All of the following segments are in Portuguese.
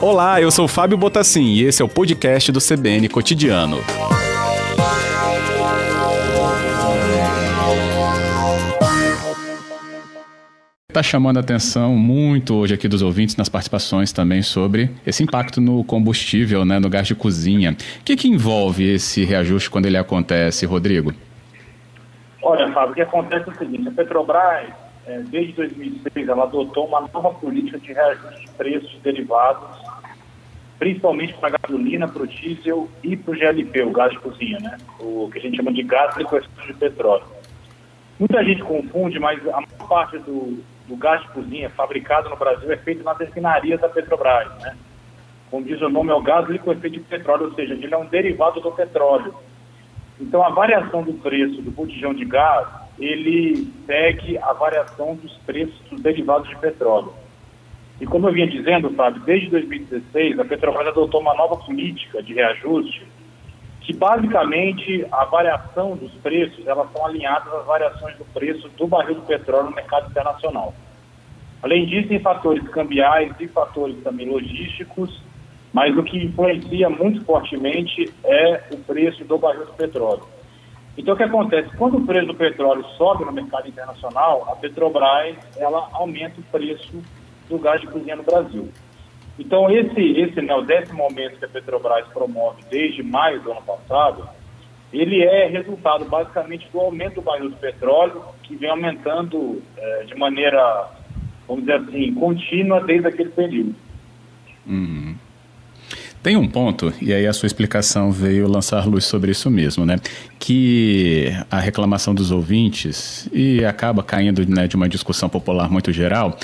Olá, eu sou Fábio Botassin e esse é o podcast do CBN Cotidiano. Está chamando a atenção muito hoje aqui dos ouvintes nas participações também sobre esse impacto no combustível, né, no gás de cozinha. O que, que envolve esse reajuste quando ele acontece, Rodrigo? Olha, Fábio, o que acontece é o seguinte, a Petrobras, é, desde 2006, ela adotou uma nova política de reajuste de preços derivados, principalmente para a gasolina, para o diesel e para o GLP, o gás de cozinha, né? O que a gente chama de gás liquefeito de petróleo. Muita gente confunde, mas a maior parte do, do gás de cozinha fabricado no Brasil é feito nas refinarias da Petrobras, né? Como diz o nome, é o gás liquefeito de petróleo, ou seja, ele é um derivado do petróleo. Então, a variação do preço do botijão de gás, ele segue a variação dos preços dos derivados de petróleo. E como eu vinha dizendo, Fábio, desde 2016, a Petrobras adotou uma nova política de reajuste que basicamente a variação dos preços elas são alinhadas às variações do preço do barril do petróleo no mercado internacional. Além disso, tem fatores cambiais e fatores também logísticos, mas o que influencia muito fortemente é o preço do barril do petróleo. Então, o que acontece? Quando o preço do petróleo sobe no mercado internacional, a Petrobras ela aumenta o preço do gás de cozinha no Brasil. Então, esse, esse né, o décimo aumento que a Petrobras promove desde maio do ano passado, ele é resultado basicamente do aumento do barril do petróleo, que vem aumentando é, de maneira, vamos dizer assim, contínua desde aquele período. Uhum. Tem um ponto, e aí a sua explicação veio lançar luz sobre isso mesmo, né? Que a reclamação dos ouvintes, e acaba caindo né, de uma discussão popular muito geral,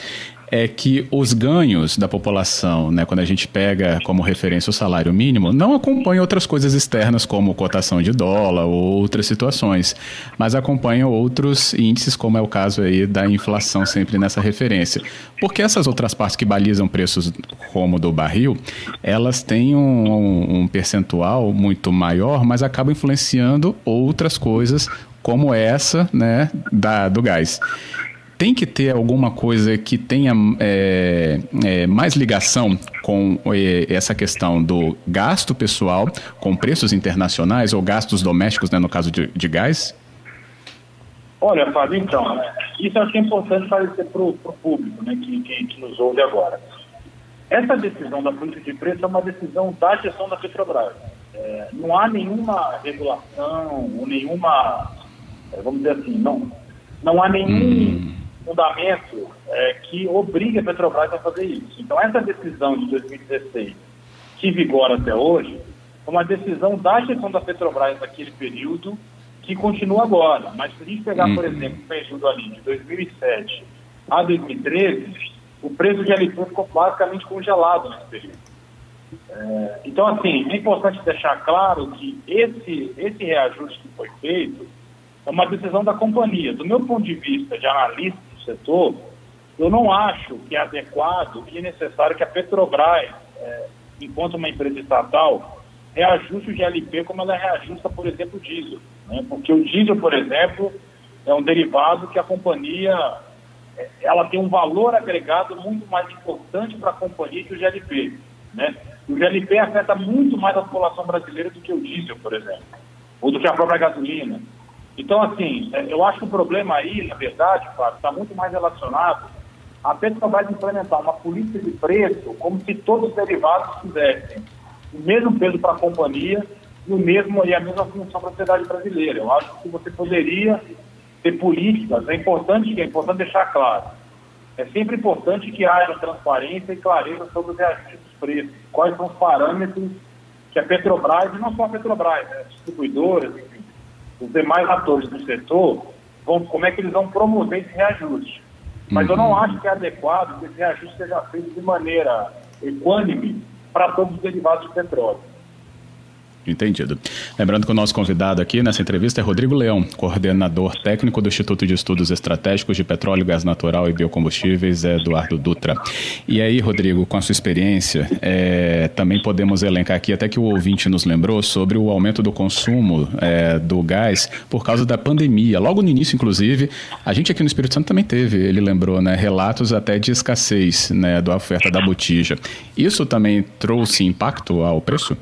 é que os ganhos da população, né, quando a gente pega como referência o salário mínimo, não acompanham outras coisas externas como cotação de dólar ou outras situações, mas acompanham outros índices, como é o caso aí da inflação sempre nessa referência. Porque essas outras partes que balizam preços como do barril, elas têm um, um percentual muito maior, mas acabam influenciando outras coisas como essa, né, da, do gás tem que ter alguma coisa que tenha é, é, mais ligação com é, essa questão do gasto pessoal com preços internacionais ou gastos domésticos, né, no caso de, de gás? Olha, Fábio, então, isso acho que é importante esclarecer para o público né, que, que, que, nos ouve agora. Essa decisão da política de preço é uma decisão da gestão da Petrobras. É, não há nenhuma regulação ou nenhuma, é, vamos dizer assim, não, não há nenhum... Hum fundamento é, que obriga a Petrobras a fazer isso. Então, essa decisão de 2016, que vigora até hoje, é uma decisão da gestão da Petrobras naquele período que continua agora. Mas se a gente pegar, por uhum. exemplo, o período ali de 2007 a 2013, o preço de LP ficou basicamente congelado nesse período. É, então, assim, é importante deixar claro que esse, esse reajuste que foi feito é uma decisão da companhia. Do meu ponto de vista de analista setor, eu não acho que é adequado e necessário que a Petrobras, é, enquanto uma empresa estatal, reajuste o GLP como ela reajusta, por exemplo, o diesel. Né? Porque o diesel, por exemplo, é um derivado que a companhia é, ela tem um valor agregado muito mais importante para a companhia que o GLP. Né? O GLP afeta muito mais a população brasileira do que o diesel, por exemplo, ou do que a própria gasolina. Então, assim, é, eu acho que o problema aí, na verdade, está muito mais relacionado a Petrobras implementar uma política de preço como se todos os derivados tivessem o mesmo peso para a companhia e, o mesmo, e a mesma função para a sociedade brasileira. Eu acho que você poderia ter políticas, é importante, é importante deixar claro, é sempre importante que haja transparência e clareza sobre os reajustes dos preços, quais são os parâmetros que a Petrobras, e não só a Petrobras, né, as distribuidoras, enfim, os demais atores do setor, vão, como é que eles vão promover esse reajuste. Mas uhum. eu não uhum. acho que é adequado que esse reajuste seja feito de maneira equânime para todos os derivados de petróleo. Entendido. Lembrando que o nosso convidado aqui nessa entrevista é Rodrigo Leão, coordenador técnico do Instituto de Estudos Estratégicos de Petróleo, Gás Natural e Biocombustíveis, Eduardo Dutra. E aí, Rodrigo, com a sua experiência, é, também podemos elencar aqui, até que o ouvinte nos lembrou, sobre o aumento do consumo é, do gás por causa da pandemia. Logo no início, inclusive, a gente aqui no Espírito Santo também teve, ele lembrou, né, relatos até de escassez né, da oferta da botija. Isso também trouxe impacto ao preço?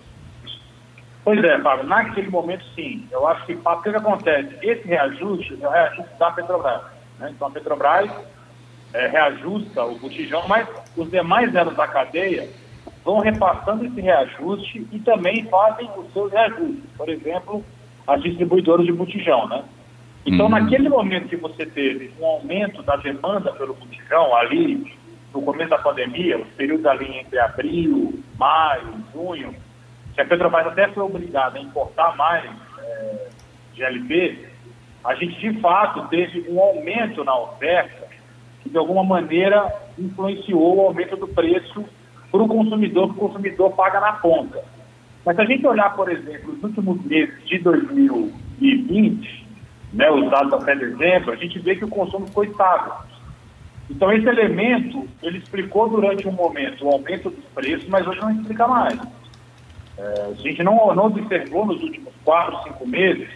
Pois é, Fábio, naquele momento sim. Eu acho que o que, acontece? Esse reajuste é o reajuste da Petrobras. Né? Então a Petrobras é, reajusta o botijão, mas os demais elos da cadeia vão repassando esse reajuste e também fazem os seus reajustes. Por exemplo, as distribuidoras de botijão, né? Então, uhum. naquele momento que você teve um aumento da demanda pelo botijão, ali no começo da pandemia, os períodos ali entre abril, maio, junho, que a Petrobras até foi obrigada a importar mais é, GLP, a gente de fato teve um aumento na oferta que de alguma maneira influenciou o aumento do preço para o consumidor, que o consumidor paga na ponta. Mas se a gente olhar, por exemplo, os últimos meses de 2020, né, os dados até dezembro, a gente vê que o consumo ficou estável. Então esse elemento, ele explicou durante um momento o aumento dos preços, mas hoje não explica mais. É, a gente não, não observou nos últimos quatro, cinco meses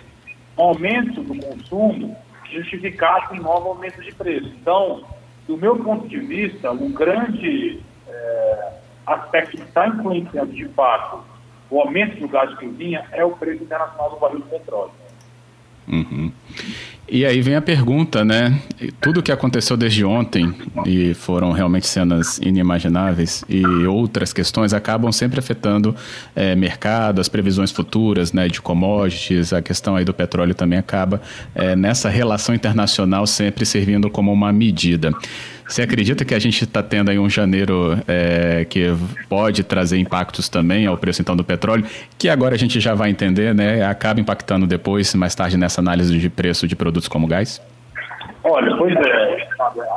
um aumento do consumo que justificasse um novo aumento de preço. Então, do meu ponto de vista, um grande é, aspecto que está influenciando de fato o aumento do gás de cozinha é o preço internacional do barril de petróleo. Uhum. E aí vem a pergunta, né? Tudo que aconteceu desde ontem, e foram realmente cenas inimagináveis, e outras questões acabam sempre afetando é, mercado, as previsões futuras né, de commodities, a questão aí do petróleo também acaba é, nessa relação internacional sempre servindo como uma medida. Você acredita que a gente está tendo aí um janeiro é, que pode trazer impactos também ao preço então do petróleo, que agora a gente já vai entender, né? Acaba impactando depois, mais tarde nessa análise de preço de produtos como gás? Olha, pois é,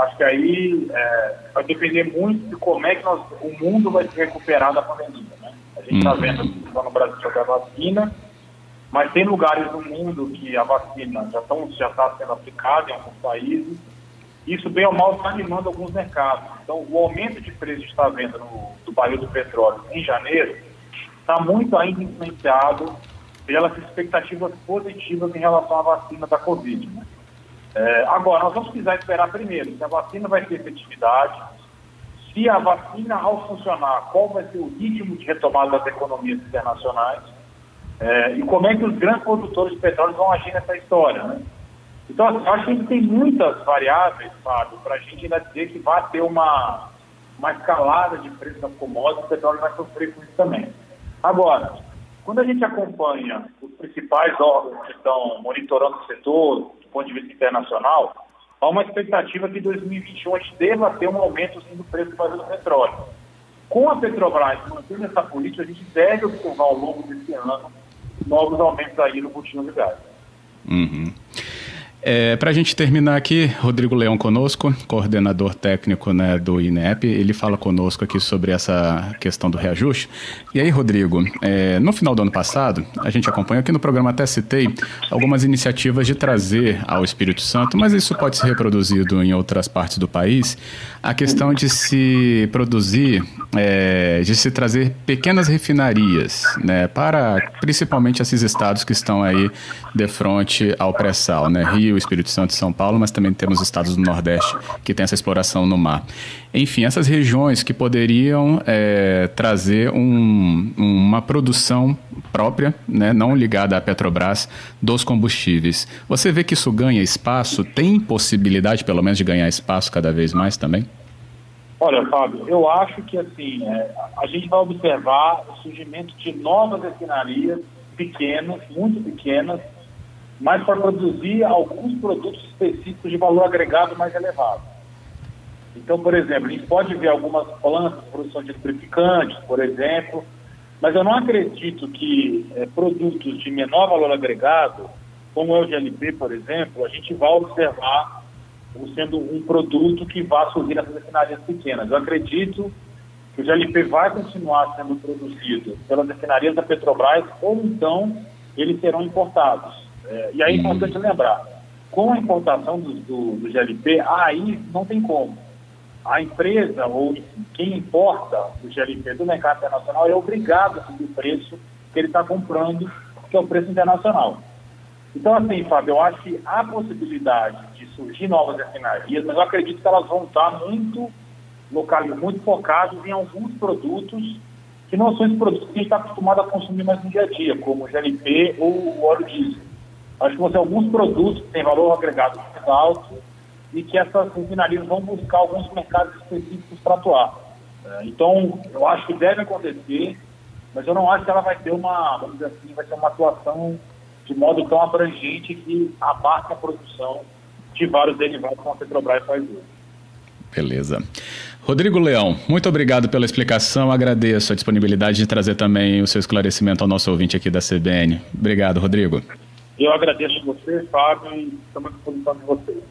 acho que aí é, vai depender muito de como é que nós, o mundo vai se recuperar da pandemia. Né? A gente está uhum. vendo que no Brasil sobre a vacina, mas tem lugares no mundo que a vacina já está já tá sendo aplicada em alguns países isso, bem ou mal, está animando alguns mercados. Então, o aumento de preço que está vendo no, do barril do petróleo em janeiro está muito ainda influenciado pelas expectativas positivas em relação à vacina da Covid. Né? É, agora, nós vamos precisar esperar primeiro se a vacina vai ter efetividade, se a vacina, ao funcionar, qual vai ser o ritmo de retomada das economias internacionais é, e como é que os grandes produtores de petróleo vão agir nessa história. Né? Então, assim, acho que tem muitas variáveis, Fábio, para a gente ainda dizer que vai ter uma, uma escalada de preço das commodities, o petróleo vai sofrer com isso também. Agora, quando a gente acompanha os principais órgãos que estão monitorando o setor, do ponto de vista internacional, há uma expectativa que em 2021 a gente deva ter um aumento sim, do preço do petróleo. Com a Petrobras mantendo essa política, a gente deve observar ao longo desse ano novos aumentos aí no botijão de gás. Uhum. É, Para a gente terminar aqui, Rodrigo Leão conosco, coordenador técnico né, do INEP, ele fala conosco aqui sobre essa questão do reajuste. E aí, Rodrigo, é, no final do ano passado, a gente acompanha aqui no programa, até citei algumas iniciativas de trazer ao Espírito Santo, mas isso pode ser reproduzido em outras partes do país, a questão de se produzir, é, de se trazer pequenas refinarias, né, para principalmente esses estados que estão aí de frente ao pré-sal, né, Rio, Espírito Santo e São Paulo, mas também temos estados do Nordeste que tem essa exploração no mar. Enfim, essas regiões que poderiam é, trazer um, uma produção própria, né, não ligada à Petrobras, dos combustíveis. Você vê que isso ganha espaço? Tem possibilidade, pelo menos, de ganhar espaço cada vez mais também? Olha, Fábio, eu acho que assim, é, a gente vai observar o surgimento de novas refinarias pequenas, muito pequenas, mas para produzir alguns produtos específicos de valor agregado mais elevado. Então, por exemplo, a gente pode ver algumas plantas produção de lubrificantes, por exemplo, mas eu não acredito que é, produtos de menor valor agregado, como é o GLP, por exemplo, a gente vai observar sendo um produto que vá surgir nessas refinarias pequenas. Eu acredito que o GLP vai continuar sendo produzido pelas refinarias da Petrobras ou então eles serão importados. É, e aí é importante lembrar, com a importação do, do, do, GLP, aí não tem como. A empresa ou quem importa o GLP do mercado internacional é obrigado a subir o preço que ele está comprando, que é o preço internacional. Então, assim, Fábio, eu acho que há possibilidade de surgir novas refinarias, mas eu acredito que elas vão estar muito locais muito focados em alguns produtos que não são os produtos que a gente está acostumado a consumir mais no dia a dia, como o GLP ou o óleo diesel. Acho que vão ser alguns produtos que têm valor agregado mais alto e que essas refinarias vão buscar alguns mercados específicos para atuar. É, então, eu acho que deve acontecer, mas eu não acho que ela vai ter uma, vamos dizer assim, vai ter uma atuação de modo tão abrangente que abarque a produção de vários derivados como a Petrobras faz hoje. Beleza. Rodrigo Leão, muito obrigado pela explicação. Agradeço a disponibilidade de trazer também o seu esclarecimento ao nosso ouvinte aqui da CBN. Obrigado, Rodrigo. Eu agradeço a você, Fábio, e estamos à disposição de vocês.